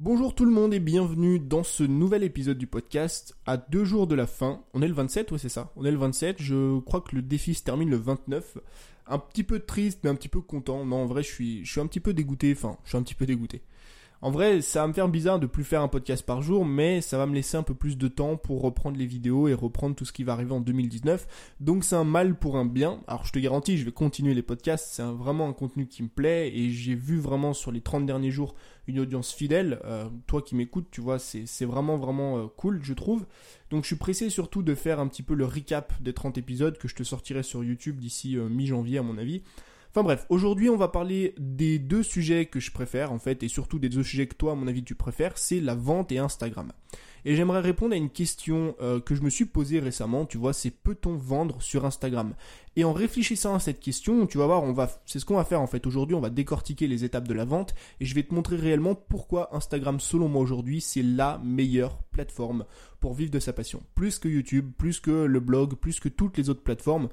Bonjour tout le monde et bienvenue dans ce nouvel épisode du podcast à deux jours de la fin. On est le 27, ouais c'est ça. On est le 27, je crois que le défi se termine le 29. Un petit peu triste mais un petit peu content. Non en vrai je suis, je suis un petit peu dégoûté, enfin je suis un petit peu dégoûté. En vrai, ça va me faire bizarre de plus faire un podcast par jour, mais ça va me laisser un peu plus de temps pour reprendre les vidéos et reprendre tout ce qui va arriver en 2019. Donc c'est un mal pour un bien. Alors je te garantis, je vais continuer les podcasts, c'est vraiment un contenu qui me plaît et j'ai vu vraiment sur les 30 derniers jours une audience fidèle. Euh, toi qui m'écoutes, tu vois, c'est vraiment vraiment euh, cool, je trouve. Donc je suis pressé surtout de faire un petit peu le recap des 30 épisodes que je te sortirai sur YouTube d'ici euh, mi-janvier à mon avis. Enfin bref, aujourd'hui on va parler des deux sujets que je préfère en fait, et surtout des deux sujets que toi à mon avis tu préfères, c'est la vente et Instagram. Et j'aimerais répondre à une question euh, que je me suis posée récemment, tu vois, c'est peut-on vendre sur Instagram? Et en réfléchissant à cette question, tu vas voir, on va, c'est ce qu'on va faire en fait aujourd'hui, on va décortiquer les étapes de la vente, et je vais te montrer réellement pourquoi Instagram, selon moi aujourd'hui, c'est la meilleure plateforme pour vivre de sa passion. Plus que YouTube, plus que le blog, plus que toutes les autres plateformes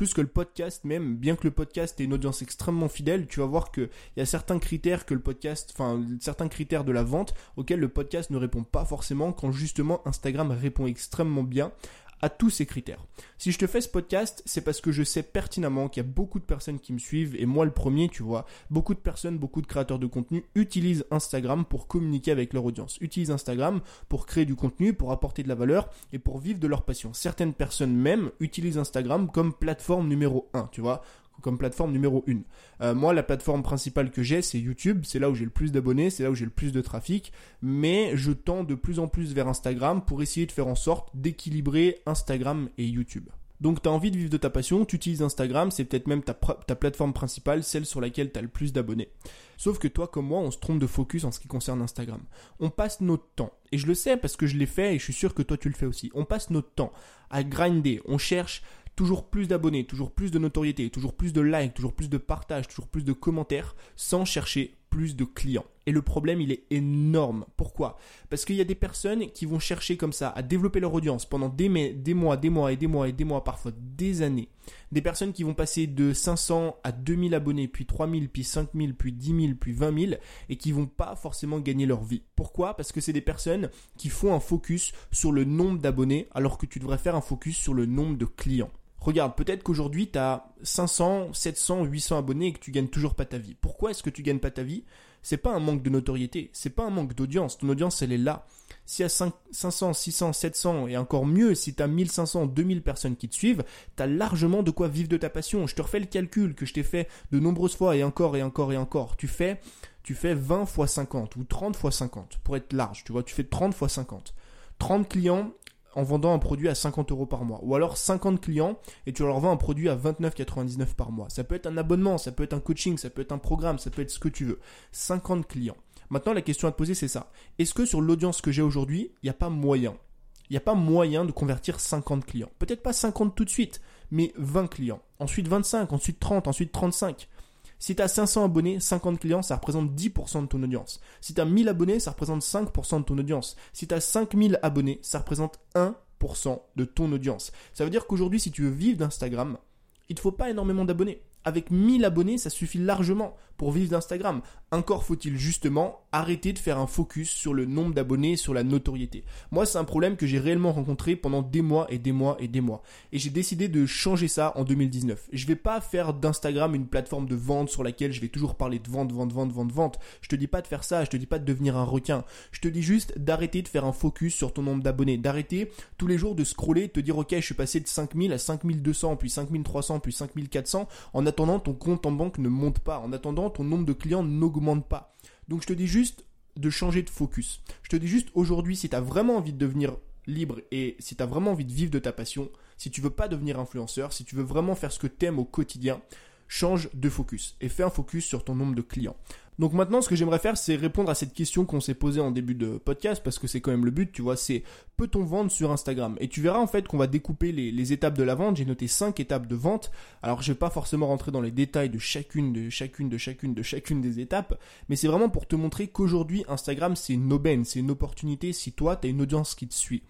plus que le podcast même, bien que le podcast ait une audience extrêmement fidèle, tu vas voir qu'il y a certains critères que le podcast, enfin certains critères de la vente auxquels le podcast ne répond pas forcément quand justement Instagram répond extrêmement bien à tous ces critères. Si je te fais ce podcast, c'est parce que je sais pertinemment qu'il y a beaucoup de personnes qui me suivent, et moi le premier, tu vois, beaucoup de personnes, beaucoup de créateurs de contenu utilisent Instagram pour communiquer avec leur audience, utilisent Instagram pour créer du contenu, pour apporter de la valeur et pour vivre de leur passion. Certaines personnes même utilisent Instagram comme plateforme numéro 1, tu vois comme plateforme numéro 1. Euh, moi, la plateforme principale que j'ai, c'est YouTube. C'est là où j'ai le plus d'abonnés, c'est là où j'ai le plus de trafic. Mais je tends de plus en plus vers Instagram pour essayer de faire en sorte d'équilibrer Instagram et YouTube. Donc tu as envie de vivre de ta passion, tu utilises Instagram, c'est peut-être même ta, ta, plateforme principale, celle sur laquelle tu as le plus d'abonnés. Sauf que toi comme moi, on se trompe de focus en ce qui concerne Instagram. On passe notre temps, et je le sais parce que je l'ai fait et je suis sûr que toi tu le fais aussi, on passe notre temps à grinder, on cherche toujours plus d'abonnés, toujours plus de notoriété, toujours plus de likes, toujours plus de partages, toujours plus de commentaires, sans chercher plus de clients. Et le problème, il est énorme. Pourquoi? Parce qu'il y a des personnes qui vont chercher comme ça à développer leur audience pendant des, des mois, des mois et des mois et des mois, parfois des années. Des personnes qui vont passer de 500 à 2000 abonnés, puis 3000, puis 5000, puis 10 000, puis 20 000, et qui vont pas forcément gagner leur vie. Pourquoi? Parce que c'est des personnes qui font un focus sur le nombre d'abonnés, alors que tu devrais faire un focus sur le nombre de clients. Regarde, peut-être qu'aujourd'hui tu as 500, 700, 800 abonnés et que tu gagnes toujours pas ta vie. Pourquoi est-ce que tu gagnes pas ta vie? C'est pas un manque de notoriété, c'est pas un manque d'audience. Ton audience, elle est là. Si a 500, 600, 700 et encore mieux, si tu as 1500, 2000 personnes qui te suivent, tu as largement de quoi vivre de ta passion. Je te refais le calcul que je t'ai fait de nombreuses fois et encore et encore et encore. Tu fais tu fais 20 fois 50 ou 30 fois 50 pour être large, tu vois, tu fais 30 fois 50. 30 clients en vendant un produit à 50 euros par mois. Ou alors 50 clients et tu leur vends un produit à 29,99 par mois. Ça peut être un abonnement, ça peut être un coaching, ça peut être un programme, ça peut être ce que tu veux. 50 clients. Maintenant, la question à te poser, c'est ça. Est-ce que sur l'audience que j'ai aujourd'hui, il n'y a pas moyen? Il n'y a pas moyen de convertir 50 clients. Peut-être pas 50 tout de suite, mais 20 clients. Ensuite 25, ensuite 30, ensuite 35. Si tu as 500 abonnés, 50 clients, ça représente 10% de ton audience. Si tu as 1000 abonnés, ça représente 5% de ton audience. Si tu as 5000 abonnés, ça représente 1% de ton audience. Ça veut dire qu'aujourd'hui, si tu veux vivre d'Instagram, il ne faut pas énormément d'abonnés. Avec 1000 abonnés, ça suffit largement pour vivre d'Instagram. Encore faut-il justement arrêter de faire un focus sur le nombre d'abonnés, sur la notoriété. Moi, c'est un problème que j'ai réellement rencontré pendant des mois et des mois et des mois. Et j'ai décidé de changer ça en 2019. Je vais pas faire d'Instagram une plateforme de vente sur laquelle je vais toujours parler de vente, vente, vente, vente, vente. Je te dis pas de faire ça, je te dis pas de devenir un requin. Je te dis juste d'arrêter de faire un focus sur ton nombre d'abonnés, d'arrêter tous les jours de scroller, de te dire ok, je suis passé de 5000 à 5200, puis 5300, puis 5400 en attendant ton compte en banque ne monte pas, en attendant ton nombre de clients n'augmente pas. Donc je te dis juste de changer de focus. Je te dis juste aujourd'hui, si tu as vraiment envie de devenir libre et si tu as vraiment envie de vivre de ta passion, si tu veux pas devenir influenceur, si tu veux vraiment faire ce que tu aimes au quotidien, change de focus et fais un focus sur ton nombre de clients. Donc maintenant, ce que j'aimerais faire, c'est répondre à cette question qu'on s'est posée en début de podcast, parce que c'est quand même le but, tu vois, c'est peut-on vendre sur Instagram? Et tu verras en fait qu'on va découper les, étapes de la vente. J'ai noté 5 étapes de vente. Alors je vais pas forcément rentrer dans les détails de chacune, de chacune, de chacune, de chacune des étapes, mais c'est vraiment pour te montrer qu'aujourd'hui, Instagram, c'est une aubaine, c'est une opportunité si toi, tu as une audience qui te suit.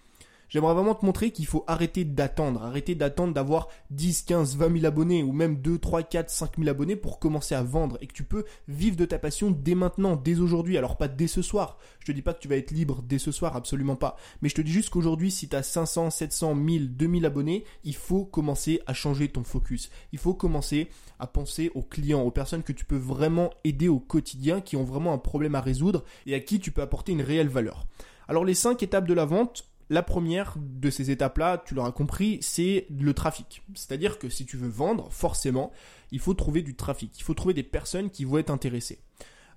J'aimerais vraiment te montrer qu'il faut arrêter d'attendre, arrêter d'attendre d'avoir 10, 15, 20 000 abonnés ou même 2, 3, 4, 5 000 abonnés pour commencer à vendre et que tu peux vivre de ta passion dès maintenant, dès aujourd'hui. Alors pas dès ce soir. Je te dis pas que tu vas être libre dès ce soir, absolument pas. Mais je te dis juste qu'aujourd'hui, si tu as 500, 700, 1000, 2000 abonnés, il faut commencer à changer ton focus. Il faut commencer à penser aux clients, aux personnes que tu peux vraiment aider au quotidien, qui ont vraiment un problème à résoudre et à qui tu peux apporter une réelle valeur. Alors les 5 étapes de la vente, la première de ces étapes-là, tu l'auras compris, c'est le trafic. C'est-à-dire que si tu veux vendre, forcément, il faut trouver du trafic. Il faut trouver des personnes qui vont être intéressées.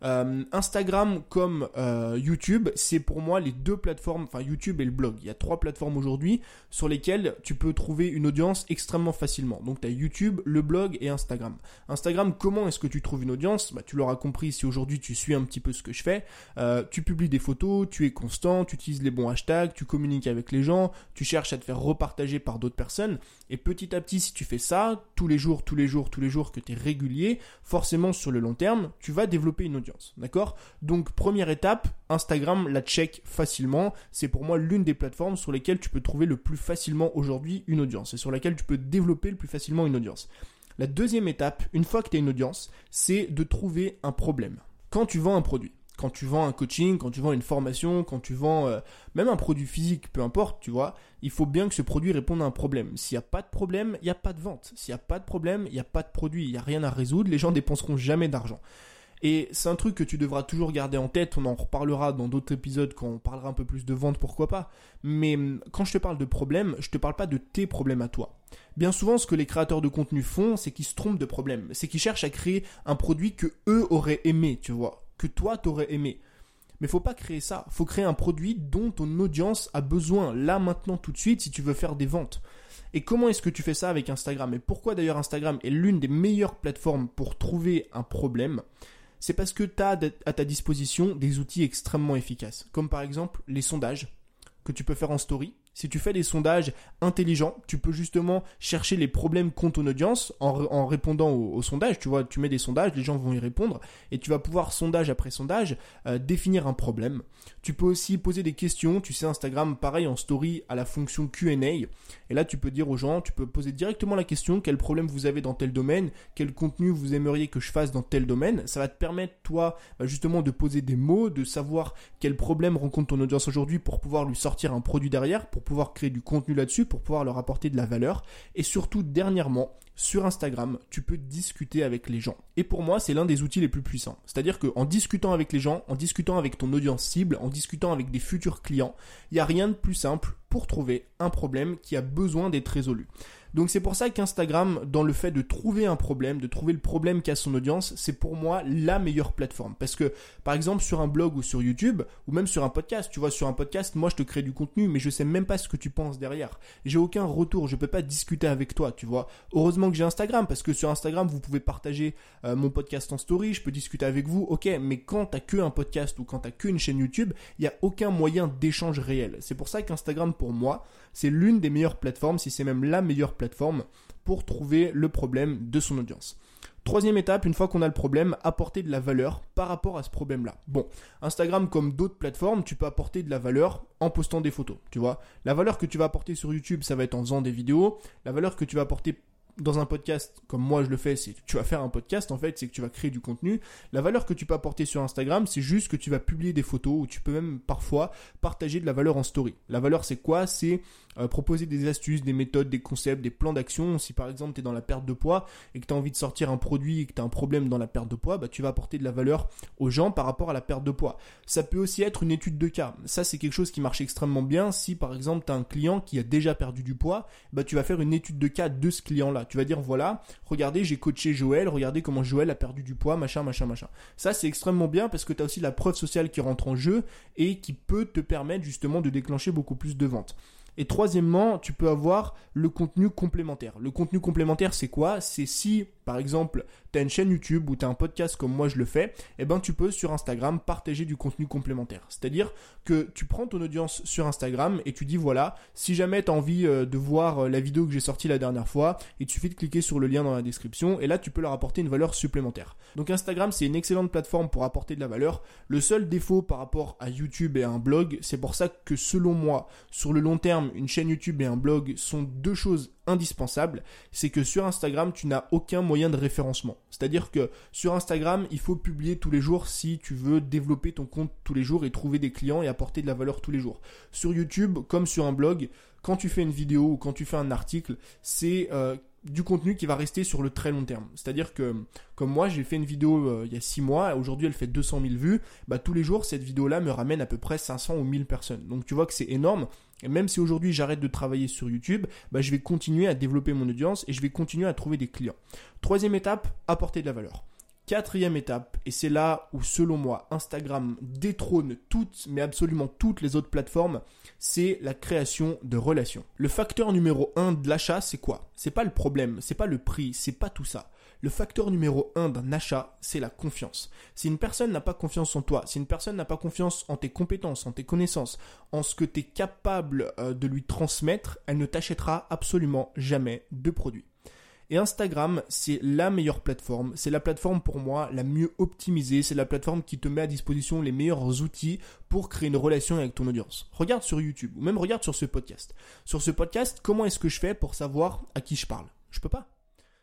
Euh, Instagram comme euh, YouTube, c'est pour moi les deux plateformes, enfin YouTube et le blog. Il y a trois plateformes aujourd'hui sur lesquelles tu peux trouver une audience extrêmement facilement. Donc tu as YouTube, le blog et Instagram. Instagram, comment est-ce que tu trouves une audience? Bah, Tu l'auras compris si aujourd'hui tu suis un petit peu ce que je fais. Euh, tu publies des photos, tu es constant, tu utilises les bons hashtags, tu communiques avec les gens, tu cherches à te faire repartager par d'autres personnes. Et petit à petit, si tu fais ça, tous les jours, tous les jours, tous les jours, que tu es régulier, forcément sur le long terme, tu vas développer une audience. D'accord? Donc première étape, Instagram la check facilement. C'est pour moi l'une des plateformes sur lesquelles tu peux trouver le plus facilement aujourd'hui une audience et sur laquelle tu peux développer le plus facilement une audience. La deuxième étape, une fois que tu as une audience, c'est de trouver un problème. Quand tu vends un produit, quand tu vends un coaching, quand tu vends une formation, quand tu vends euh, même un produit physique, peu importe, tu vois, il faut bien que ce produit réponde à un problème. S'il n'y a pas de problème, il n'y a pas de vente. S'il n'y a pas de problème, il n'y a pas de produit, il n'y a rien à résoudre, les gens dépenseront jamais d'argent. Et c'est un truc que tu devras toujours garder en tête, on en reparlera dans d'autres épisodes quand on parlera un peu plus de vente, pourquoi pas. Mais hum, quand je te parle de problèmes, je te parle pas de tes problèmes à toi. Bien souvent, ce que les créateurs de contenu font, c'est qu'ils se trompent de problème. C'est qu'ils cherchent à créer un produit que eux auraient aimé, tu vois, que toi t'aurais aimé. Mais faut pas créer ça. Faut créer un produit dont ton audience a besoin là, maintenant, tout de suite, si tu veux faire des ventes. Et comment est-ce que tu fais ça avec Instagram? Et pourquoi d'ailleurs Instagram est l'une des meilleures plateformes pour trouver un problème? C'est parce que tu as à ta disposition des outils extrêmement efficaces, comme par exemple les sondages que tu peux faire en story, si tu fais des sondages intelligents, tu peux justement chercher les problèmes qu'ont ton audience en, répondant aux, sondages. Tu vois, tu mets des sondages, les gens vont y répondre et tu vas pouvoir sondage après sondage euh, définir un problème. Tu peux aussi poser des questions. Tu sais, Instagram, pareil en story à la fonction Q&A. Et là, tu peux dire aux gens, tu peux poser directement la question quel problème vous avez dans tel domaine, quel contenu vous aimeriez que je fasse dans tel domaine. Ça va te permettre toi bah, justement de poser des mots, de savoir quel problème rencontre ton audience aujourd'hui pour pouvoir lui sortir un produit derrière, pouvoir créer du contenu là-dessus, pour pouvoir leur apporter de la valeur. Et surtout, dernièrement, sur Instagram, tu peux discuter avec les gens. Et pour moi, c'est l'un des outils les plus puissants. C'est-à-dire qu'en discutant avec les gens, en discutant avec ton audience cible, en discutant avec des futurs clients, il n'y a rien de plus simple pour trouver un problème qui a besoin d'être résolu. Donc c'est pour ça qu'Instagram, dans le fait de trouver un problème, de trouver le problème qu'a son audience, c'est pour moi la meilleure plateforme. Parce que, par exemple, sur un blog ou sur YouTube, ou même sur un podcast, tu vois, sur un podcast, moi je te crée du contenu, mais je sais même pas ce que tu penses derrière. J'ai aucun retour, je peux pas discuter avec toi, tu vois. Heureusement que j'ai Instagram, parce que sur Instagram, vous pouvez partager euh, mon podcast en story, je peux discuter avec vous, ok, mais quand t'as que un podcast ou quand t'as qu'une chaîne YouTube, il n'y a aucun moyen d'échange réel. C'est pour ça qu'Instagram, pour moi, c'est l'une des meilleures plateformes, si c'est même la meilleure pour trouver le problème de son audience. Troisième étape, une fois qu'on a le problème, apporter de la valeur par rapport à ce problème-là. Bon, Instagram comme d'autres plateformes, tu peux apporter de la valeur en postant des photos, tu vois. La valeur que tu vas apporter sur YouTube, ça va être en faisant des vidéos. La valeur que tu vas apporter dans un podcast, comme moi je le fais, c'est tu vas faire un podcast en fait, c'est que tu vas créer du contenu. La valeur que tu peux apporter sur Instagram, c'est juste que tu vas publier des photos ou tu peux même parfois partager de la valeur en story. La valeur c'est quoi? C'est euh, proposer des astuces, des méthodes, des concepts, des plans d'action. Si par exemple tu es dans la perte de poids et que tu as envie de sortir un produit et que tu as un problème dans la perte de poids, bah, tu vas apporter de la valeur aux gens par rapport à la perte de poids. Ça peut aussi être une étude de cas. Ça c'est quelque chose qui marche extrêmement bien. Si par exemple tu as un client qui a déjà perdu du poids, bah, tu vas faire une étude de cas de ce tu vas dire voilà, regardez, j'ai coaché Joël, regardez comment Joël a perdu du poids, machin, machin, machin. Ça, c'est extrêmement bien parce que tu as aussi la preuve sociale qui rentre en jeu et qui peut te permettre justement de déclencher beaucoup plus de ventes. Et troisièmement, tu peux avoir le contenu complémentaire. Le contenu complémentaire, c'est quoi? C'est si, par exemple, tu as une chaîne YouTube ou tu as un podcast comme moi je le fais, eh ben tu peux sur Instagram partager du contenu complémentaire. C'est-à-dire que tu prends ton audience sur Instagram et tu dis voilà, si jamais tu as envie euh, de voir euh, la vidéo que j'ai sortie la dernière fois, il te suffit de cliquer sur le lien dans la description et là tu peux leur apporter une valeur supplémentaire. Donc Instagram, c'est une excellente plateforme pour apporter de la valeur. Le seul défaut par rapport à YouTube et à un blog, c'est pour ça que selon moi, sur le long terme, une chaîne YouTube et un blog sont deux choses indispensables, c'est que sur Instagram, tu n'as aucun moyen de référencement. C'est-à-dire que sur Instagram, il faut publier tous les jours si tu veux développer ton compte tous les jours et trouver des clients et apporter de la valeur tous les jours. Sur YouTube, comme sur un blog, quand tu fais une vidéo ou quand tu fais un article, c'est euh, du contenu qui va rester sur le très long terme. C'est-à-dire que, comme moi, j'ai fait une vidéo euh, il y a 6 mois, aujourd'hui elle fait 200 000 vues, bah tous les jours, cette vidéo-là me ramène à peu près 500 ou 1000 personnes. Donc tu vois que c'est énorme. Même si aujourd'hui j'arrête de travailler sur YouTube, bah, je vais continuer à développer mon audience et je vais continuer à trouver des clients. Troisième étape, apporter de la valeur. Quatrième étape, et c'est là où selon moi Instagram détrône toutes, mais absolument toutes les autres plateformes, c'est la création de relations. Le facteur numéro un de l'achat, c'est quoi? C'est pas le problème, c'est pas le prix, c'est pas tout ça. Le facteur numéro un d'un achat, c'est la confiance. Si une personne n'a pas confiance en toi, si une personne n'a pas confiance en tes compétences, en tes connaissances, en ce que tu es capable euh, de lui transmettre, elle ne t'achètera absolument jamais de produit. Et Instagram, c'est la meilleure plateforme. C'est la plateforme pour moi la mieux optimisée. C'est la plateforme qui te met à disposition les meilleurs outils pour créer une relation avec ton audience. Regarde sur YouTube ou même regarde sur ce podcast. Sur ce podcast, comment est-ce que je fais pour savoir à qui je parle? Je peux pas.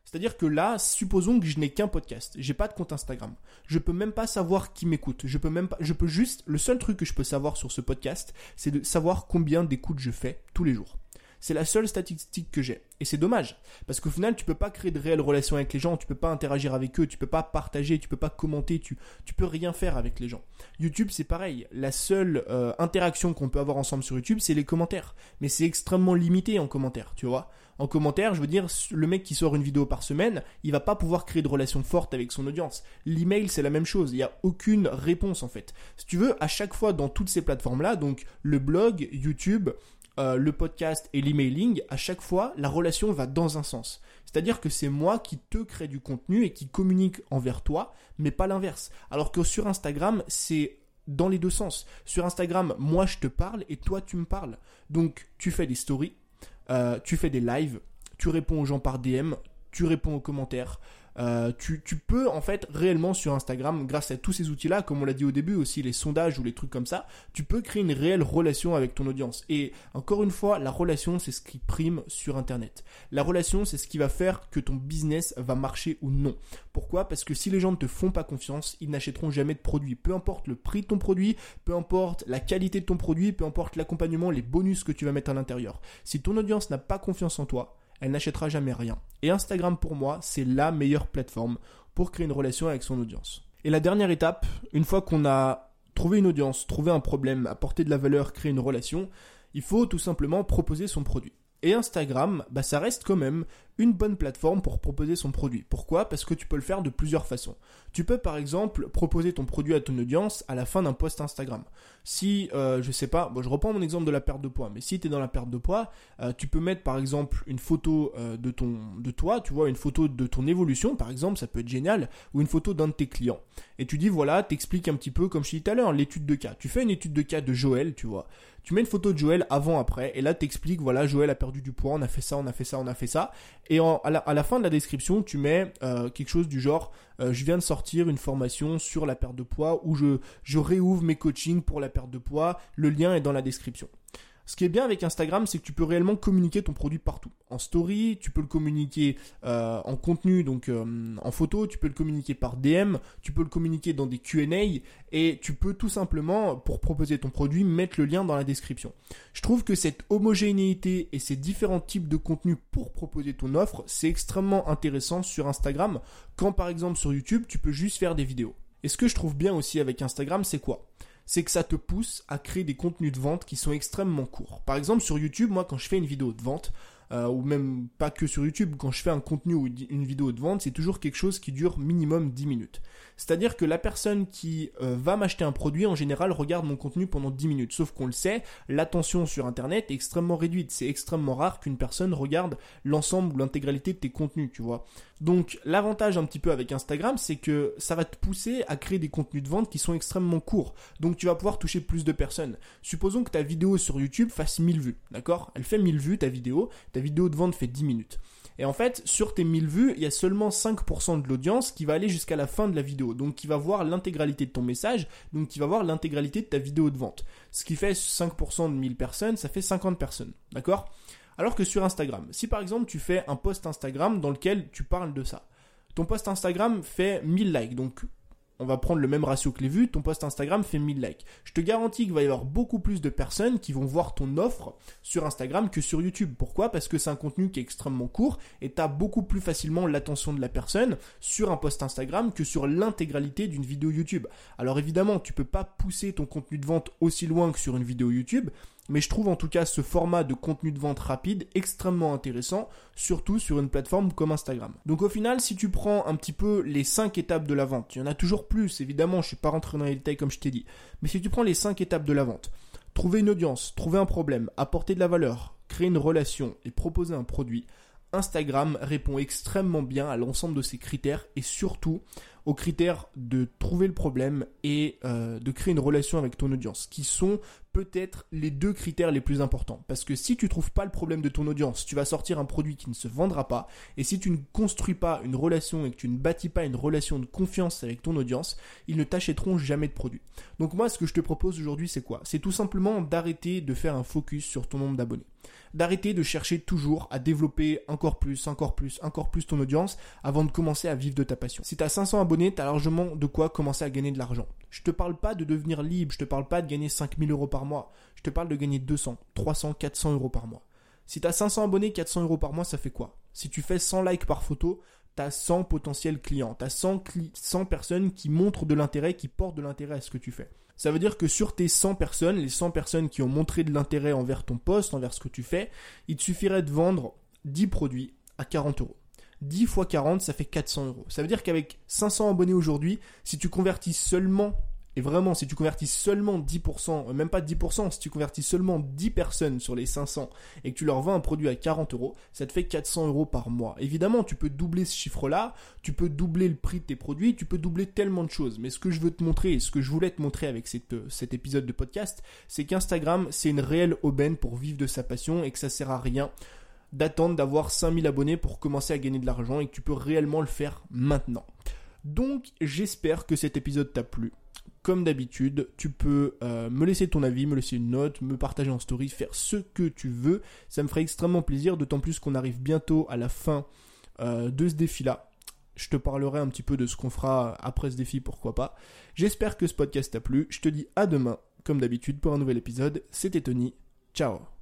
C'est-à-dire que là, supposons que je n'ai qu'un podcast, j'ai pas de compte Instagram. Je peux même pas savoir qui m'écoute. Je peux même pas, je peux juste, le seul truc que je peux savoir sur ce podcast, c'est de savoir combien d'écoutes je fais tous les jours. C'est la seule statistique que j'ai. Et c'est dommage. Parce qu'au final, tu peux pas créer de réelles relations avec les gens, tu peux pas interagir avec eux, tu peux pas partager, tu peux pas commenter, tu, tu peux rien faire avec les gens. YouTube, c'est pareil. La seule euh, interaction qu'on peut avoir ensemble sur YouTube, c'est les commentaires. Mais c'est extrêmement limité en commentaires, tu vois. En commentaire, je veux dire, le mec qui sort une vidéo par semaine, il va pas pouvoir créer de relations fortes avec son audience. L'email, c'est la même chose. Il n'y a aucune réponse, en fait. Si tu veux, à chaque fois dans toutes ces plateformes-là, donc le blog, YouTube, euh, le podcast et l'emailing, à chaque fois, la relation va dans un sens. C'est-à-dire que c'est moi qui te crée du contenu et qui communique envers toi, mais pas l'inverse. Alors que sur Instagram, c'est dans les deux sens. Sur Instagram, moi je te parle et toi tu me parles. Donc tu fais des stories, euh, tu fais des lives, tu réponds aux gens par DM, tu réponds aux commentaires, euh, tu, peux en fait réellement sur Instagram, grâce à tous ces outils-là, comme on l'a dit au début aussi, les sondages ou les trucs comme ça, tu peux créer une réelle relation avec ton audience. Et encore une fois, la relation, c'est ce qui prime sur Internet. La relation, c'est ce qui va faire que ton business va marcher ou non. Pourquoi? Parce que si les gens ne te font pas confiance, ils n'achèteront jamais de produit. Peu importe le prix de ton produit, peu importe la qualité de ton produit, peu importe l'accompagnement, les bonus que tu vas mettre à l'intérieur. Si ton audience n'a pas confiance en toi, elle n'achètera jamais rien. Et Instagram pour moi, c'est la meilleure plateforme pour créer une relation avec son audience. Et la dernière étape, une fois qu'on a trouvé une audience, trouvé un problème, apporté de la valeur, créé une relation, il faut tout simplement proposer son produit. Et Instagram, bah, ça reste quand même une bonne plateforme pour proposer son produit. Pourquoi? Parce que tu peux le faire de plusieurs façons. Tu peux par exemple proposer ton produit à ton audience à la fin d'un post Instagram. Si, euh, je sais pas, bon, je reprends mon exemple de la perte de poids, mais si tu es dans la perte de poids, euh, tu peux mettre par exemple une photo euh, de, ton, de toi, tu vois, une photo de ton évolution par exemple, ça peut être génial, ou une photo d'un de tes clients. Et tu dis voilà, t'expliques un petit peu, comme je disais tout à l'heure, l'étude de cas. Tu fais une étude de cas de Joël, tu vois. Tu mets une photo de Joël avant, après, et là t'expliques, voilà, Joël a perdu du poids, on a fait ça, on a fait ça, on a fait ça. Et à, la, fin de la description, tu mets euh, quelque chose du genre euh, je viens de sortir une formation sur la perte de poids je, je réouvre mes coachings pour la perte de poids. Le lien est dans la description. Ce qui est bien avec Instagram, c'est que tu peux réellement communiquer ton produit partout. En story, tu peux le communiquer euh, en contenu, donc euh, en photo, tu peux le communiquer par DM, tu peux le communiquer dans des Q&A et tu peux tout simplement, pour proposer ton produit, mettre le lien dans la description. Je trouve que cette homogénéité et ces différents types de contenus pour proposer ton offre, c'est extrêmement intéressant sur Instagram, quand par exemple sur YouTube, tu peux juste faire des vidéos. Et ce que je trouve bien aussi avec Instagram, c'est quoi? C'est que ça te pousse à créer des contenus de vente qui sont extrêmement courts. Par exemple, sur YouTube, moi, quand je fais une vidéo de vente, euh, ou même pas que sur YouTube, quand je fais un contenu ou une vidéo de vente, c'est toujours quelque chose qui dure minimum 10 minutes. C'est-à-dire que la personne qui euh, va m'acheter un produit, en général, regarde mon contenu pendant 10 minutes. Sauf qu'on le sait, l'attention sur Internet est extrêmement réduite. C'est extrêmement rare qu'une personne regarde l'ensemble ou l'intégralité de tes contenus, tu vois. Donc l'avantage un petit peu avec Instagram, c'est que ça va te pousser à créer des contenus de vente qui sont extrêmement courts. Donc tu vas pouvoir toucher plus de personnes. Supposons que ta vidéo sur YouTube fasse 1000 vues, d'accord? Elle fait 1000 vues ta vidéo. Vidéo de vente fait 10 minutes. Et en fait, sur tes 1000 vues, il y a seulement 5% de l'audience qui va aller jusqu'à la fin de la vidéo. Donc qui va voir l'intégralité de ton message, donc qui va voir l'intégralité de ta vidéo de vente. Ce qui fait 5% de 1000 personnes, ça fait 50 personnes. D'accord? Alors que sur Instagram, si par exemple tu fais un post Instagram dans lequel tu parles de ça, ton post Instagram fait 1000 likes, donc on va prendre le même ratio que les vues, ton post Instagram fait 1000 likes. Je te garantis qu'il va y avoir beaucoup plus de personnes qui vont voir ton offre sur Instagram que sur YouTube. Pourquoi? Parce que c'est un contenu qui est extrêmement court et tu beaucoup plus facilement l'attention de la personne sur un post Instagram que sur l'intégralité d'une vidéo YouTube. Alors évidemment, tu peux pas pousser ton contenu de vente aussi loin que sur une vidéo YouTube, mais je trouve en tout cas ce format de contenu de vente rapide extrêmement intéressant, surtout sur une plateforme comme Instagram. Donc au final, si tu prends un petit peu les 5 étapes de la vente, il y en a toujours plus, évidemment, je suis pas rentré dans les détails comme je t'ai dit, mais si tu prends les 5 étapes de la vente, trouver une audience, trouver un problème, apporter de la valeur, créer une relation et proposer un produit, Instagram répond extrêmement bien à l'ensemble de ces critères et surtout aux critères de trouver le problème et euh, de créer une relation avec ton audience, qui sont peut-être les deux critères les plus importants. Parce que si tu trouves pas le problème de ton audience, tu vas sortir un produit qui ne se vendra pas. Et si tu ne construis pas une relation et que tu ne bâtis pas une relation de confiance avec ton audience, ils ne t'achèteront jamais de produit. Donc moi, ce que je te propose aujourd'hui, c'est quoi? C'est tout simplement d'arrêter de faire un focus sur ton nombre d'abonnés. D'arrêter de chercher toujours à développer encore plus, encore plus, encore plus ton audience avant de commencer à vivre de ta passion. Si tu as 500 abonnés, tu as largement de quoi commencer à gagner de l'argent. Je te parle pas de devenir libre, je te parle pas de gagner 5000 euros par mois, je te parle de gagner 200, 300, 400 euros par mois. Si tu as 500 abonnés, 400 euros par mois, ça fait quoi? Si tu fais 100 likes par photo, tu as 100 potentiels clients, tu as 100, 100 personnes qui montrent de l'intérêt, qui portent de l'intérêt à ce que tu fais. Ça veut dire que sur tes 100 personnes, les 100 personnes qui ont montré de l'intérêt envers ton poste, envers ce que tu fais, il te suffirait de vendre 10 produits à 40 euros. 10 fois 40, ça fait 400 euros. Ça veut dire qu'avec 500 abonnés aujourd'hui, si tu convertis seulement et vraiment, si tu convertis seulement 10%, euh, même pas 10%, si tu convertis seulement 10 personnes sur les 500 et que tu leur vends un produit à 40 euros, ça te fait 400 euros par mois. Évidemment, tu peux doubler ce chiffre-là, tu peux doubler le prix de tes produits, tu peux doubler tellement de choses. Mais ce que je veux te montrer et ce que je voulais te montrer avec euh, cet épisode de podcast, c'est qu'Instagram, c'est une réelle aubaine pour vivre de sa passion et que ça sert à rien d'attendre d'avoir 5000 abonnés pour commencer à gagner de l'argent et que tu peux réellement le faire maintenant. Donc j'espère que cet épisode t'a plu comme d'habitude, tu peux euh, me laisser ton avis, me laisser une note, me partager en story, faire ce que tu veux. Ça me ferait extrêmement plaisir, d'autant plus qu'on arrive bientôt à la fin euh, de ce défi-là. Je te parlerai un petit peu de ce qu'on fera après ce défi, pourquoi pas. J'espère que ce podcast t'a plu. Je te dis à demain, comme d'habitude, pour un nouvel épisode. C'était Tony. Ciao